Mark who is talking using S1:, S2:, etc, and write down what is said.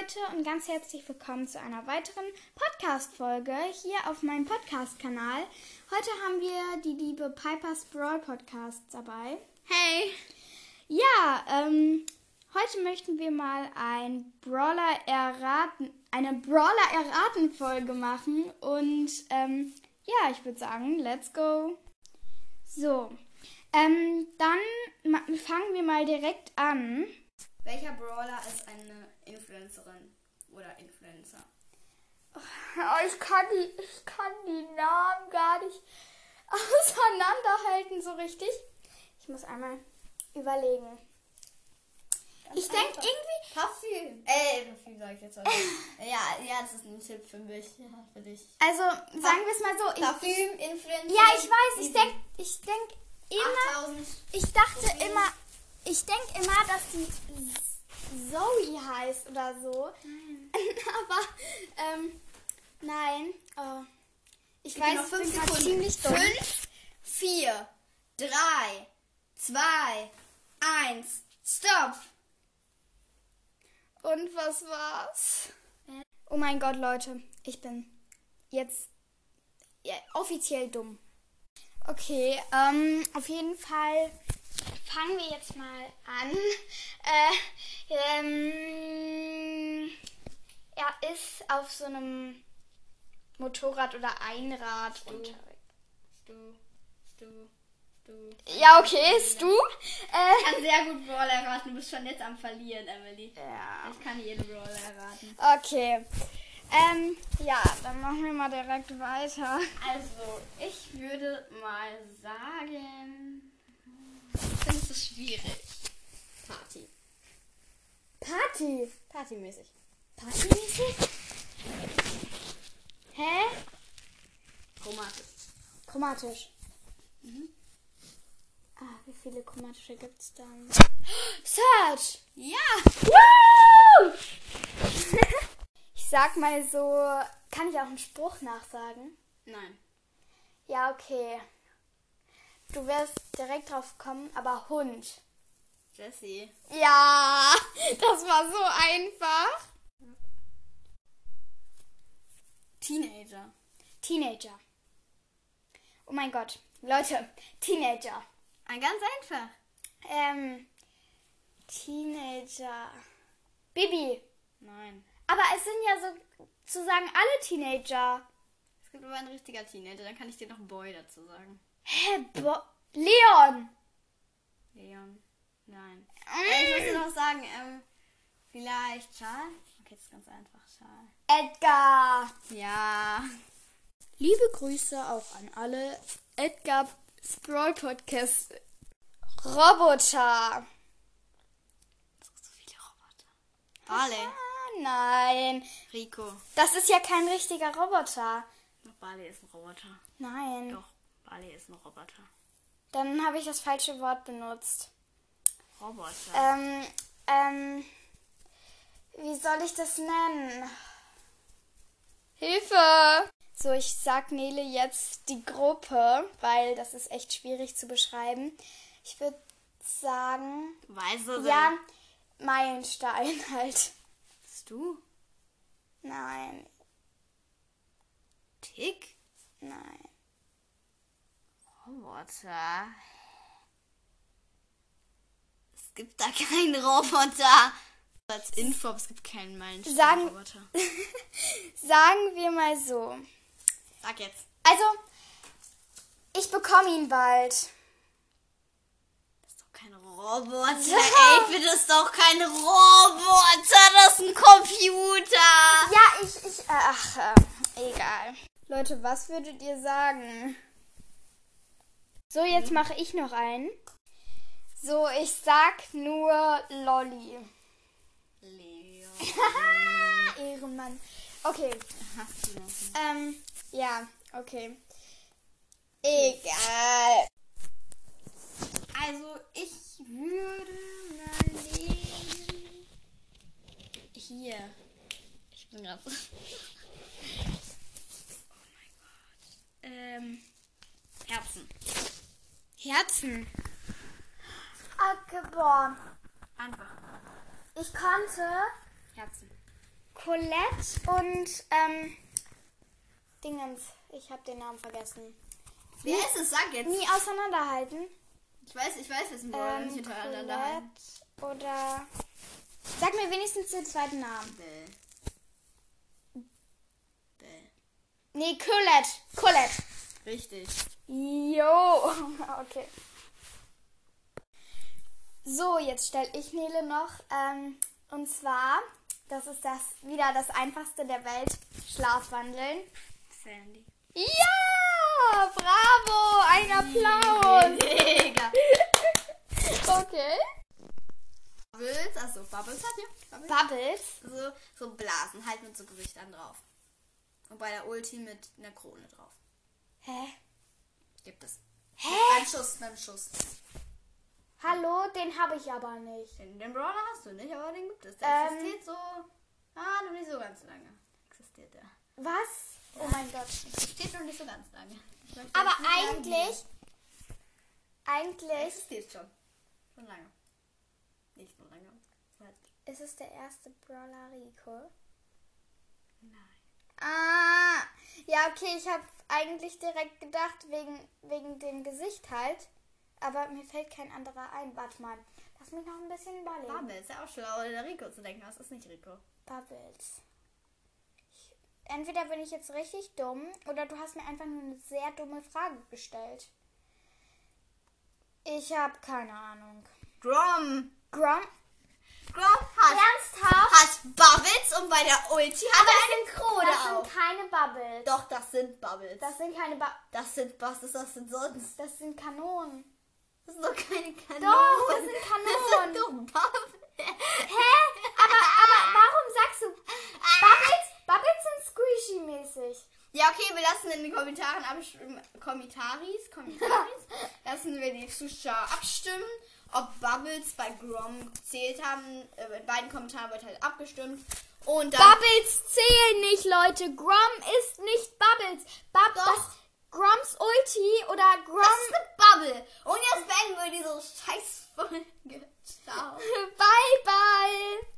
S1: Leute und ganz herzlich willkommen zu einer weiteren Podcast-Folge hier auf meinem Podcast-Kanal. Heute haben wir die liebe Piper's Brawl Podcast dabei.
S2: Hey!
S1: Ja, ähm, heute möchten wir mal ein Brawler erraten, eine Brawler erraten Folge machen und ähm, ja, ich würde sagen, let's go. So, ähm, dann fangen wir mal direkt an.
S2: Welcher Brawler ist eine Influencerin oder Influencer?
S1: Oh, ich, kann die, ich kann die Namen gar nicht auseinanderhalten so richtig. Ich muss einmal überlegen. ich denke irgendwie.
S2: Parfüm. Äh, Parfüm sag ich jetzt heute. ja, ja, das ist ein Tipp für mich. Ja, für dich.
S1: Also sagen wir es mal so.
S2: Parfüm, Influencer.
S1: ja, ich weiß. Ich denke ich denk immer.
S2: 8000.
S1: Ich dachte immer. Ich denke immer, dass die Zoe heißt oder so. Aber ähm, nein. Oh. Ich
S2: dir
S1: weiß,
S2: noch
S1: ich
S2: fünf Sekunden.
S1: ziemlich dumm.
S2: Fünf, vier, drei, zwei, eins. Stopp!
S1: Und was war's? Oh mein Gott, Leute, ich bin jetzt ja, offiziell dumm. Okay, ähm, auf jeden Fall fangen wir jetzt mal an. Äh, ähm, er ist auf so einem Motorrad oder Einrad unterwegs.
S2: Du, du, du.
S1: Ja, okay, ist du? Äh,
S2: Ich kann sehr gut Brawler erraten. Du bist schon jetzt am Verlieren, Emily.
S1: ja.
S2: Ich kann jeden Brawler erraten.
S1: Okay. Ähm, ja, dann machen wir mal direkt weiter.
S2: Also, ich würde mal sagen. Das ist so schwierig. Party.
S1: Party.
S2: Partymäßig.
S1: Partymäßig? Hä?
S2: Chromatisch.
S1: Chromatisch. Ah, wie viele chromatische gibt's dann? Search!
S2: Ja!
S1: Woo! ich sag mal so, kann ich auch einen Spruch nachsagen?
S2: Nein.
S1: Ja, okay. Du wirst direkt drauf kommen, aber Hund.
S2: Jessie.
S1: Ja, das war so einfach.
S2: Teenager.
S1: Teenager. Oh mein Gott. Leute, Teenager.
S2: Ein ganz einfach.
S1: Ähm, Teenager. Bibi.
S2: Nein.
S1: Aber es sind ja sozusagen alle Teenager.
S2: Es gibt aber ein richtiger Teenager. Dann kann ich dir noch Boy dazu sagen.
S1: Hä? Bo Leon.
S2: Leon. Nein. Äh, ich muss dir noch sagen, ähm, vielleicht Charles? Okay, das ist ganz einfach. Charles.
S1: Edgar.
S2: Ja.
S1: Liebe Grüße auch an alle Edgar Sprawl Podcast Roboter.
S2: So viele Roboter. Barley.
S1: Ah, nein.
S2: Rico.
S1: Das ist ja kein richtiger Roboter.
S2: Doch, Barley ist ein Roboter.
S1: Nein.
S2: Doch, Barley ist ein Roboter.
S1: Dann habe ich das falsche Wort benutzt.
S2: Roboter.
S1: Ähm, ähm, wie soll ich das nennen? Hilfe! So, ich sag Nele jetzt die Gruppe, weil das ist echt schwierig zu beschreiben. Ich würde sagen,
S2: Weißt du
S1: ja, Meilenstein halt.
S2: Bist du?
S1: Nein,
S2: Tick?
S1: nein.
S2: Roboter. Es gibt da keinen Roboter. Als Info, es gibt keinen
S1: Sagen-
S2: Meilenstein-Roboter.
S1: Sagen wir mal so.
S2: Sag jetzt.
S1: Also, ich bekomme ihn bald.
S2: Das ist doch kein Roboter. Ey, bitte, das ist doch kein Roboter. Das ist ein Computer.
S1: Ja, ich, ich, äh, ach, äh, egal. Leute, was würdet ihr sagen? So, jetzt mache ich noch einen. So, ich sag nur Lolli.
S2: Leo.
S1: Ehrenmann. Okay, ähm, ja, okay. Egal.
S2: Also, ich würde mal nehmen. Hier. Ich bin gerade. oh mein Gott. Ähm. Herzen.
S1: Herzen. Boah.
S2: Einfach.
S1: Ich konnte
S2: Herzen.
S1: Colette und ähm, Dingens. Ich habe den Namen vergessen.
S2: Wer ist es? Sag jetzt.
S1: Nie auseinanderhalten.
S2: Ich weiß, ich weiß, wessen Brawler
S1: Ähm,
S2: nicht.
S1: Colette oder. Sag mir wenigstens den zweiten Namen.
S2: Bell. Bell.
S1: Nee, Colette. Colette.
S2: Richtig.
S1: Jo. Okay. So, jetzt stelle ich Nele noch. Ähm, und zwar, das ist das wieder das einfachste der Welt: Schlafwandeln.
S2: Sandy.
S1: Ja! Bravo! Ein Applaus!
S2: Mega.
S1: Okay.
S2: Bubbles, achso, Bubbles hat ja. Bubbles.
S1: Bubbles.
S2: So, so Blasen, halt mit so Gesichtern drauf. Und bei der Ulti mit einer Krone drauf.
S1: Hä?
S2: Schuss, beim Schuss.
S1: Hallo, den habe ich aber nicht.
S2: Den, den Brawler hast du nicht, aber den gibt es. Der
S1: Ähm.
S2: existiert so. Ah, noch nicht so ganz lange. Existiert der.
S1: Was? Oh mein Gott.
S2: Existiert noch nicht so ganz lange.
S1: Aber eigentlich, eigentlich
S2: Existiert schon. Schon lange. Nicht so lange.
S1: Ist es der erste Brawler Rico.
S2: Nein.
S1: Ah, ja, okay, ich habe eigentlich direkt gedacht, wegen, wegen dem Gesicht halt. Aber mir fällt kein anderer ein. Warte mal, lass mich noch ein bisschen überlegen.
S2: Bubbles, ist ja auch schlau, der Rico zu denken. Das ist nicht Rico.
S1: Bubbles. Ich, entweder bin ich jetzt richtig dumm oder du hast mir einfach nur eine sehr dumme Frage gestellt. Ich habe keine Ahnung.
S2: Grom.
S1: Grom?
S2: Grom hat,
S1: Ernsthaft?
S2: hat Bubbles und bei der Ulti hat er eine Krone auf.
S1: Keine Bubbles.
S2: Doch, das sind Bubbles.
S1: Das sind keine Bubbles.
S2: Das sind, was ist das denn sonst?
S1: Das sind Kanonen.
S2: Das sind doch keine Kanonen.
S1: Doch, das sind
S2: Das
S1: Kanonen.
S2: sind doch Bubbles.
S1: Hä? Aber, aber warum sagst du Bubbles? Bubbles sind squishy-mäßig.
S2: Ja, okay, wir lassen in den Kommentaren abstimmen. Kommentaris, Kommentaris. lassen wir die Zuschauer abstimmen, ob Bubbles bei Grom gezählt haben. Äh, In beiden Kommentaren wird halt abgestimmt. Und dann.
S1: Bubbles zählen nicht, Leute. Grom ist nicht Bubbles. Bub
S2: Doch.
S1: das, Groms Ulti oder
S2: das
S1: Grom.
S2: ist eine Bubble. Und jetzt beenden wir diese scheiß Folge. Ciao.
S1: Bye, bye.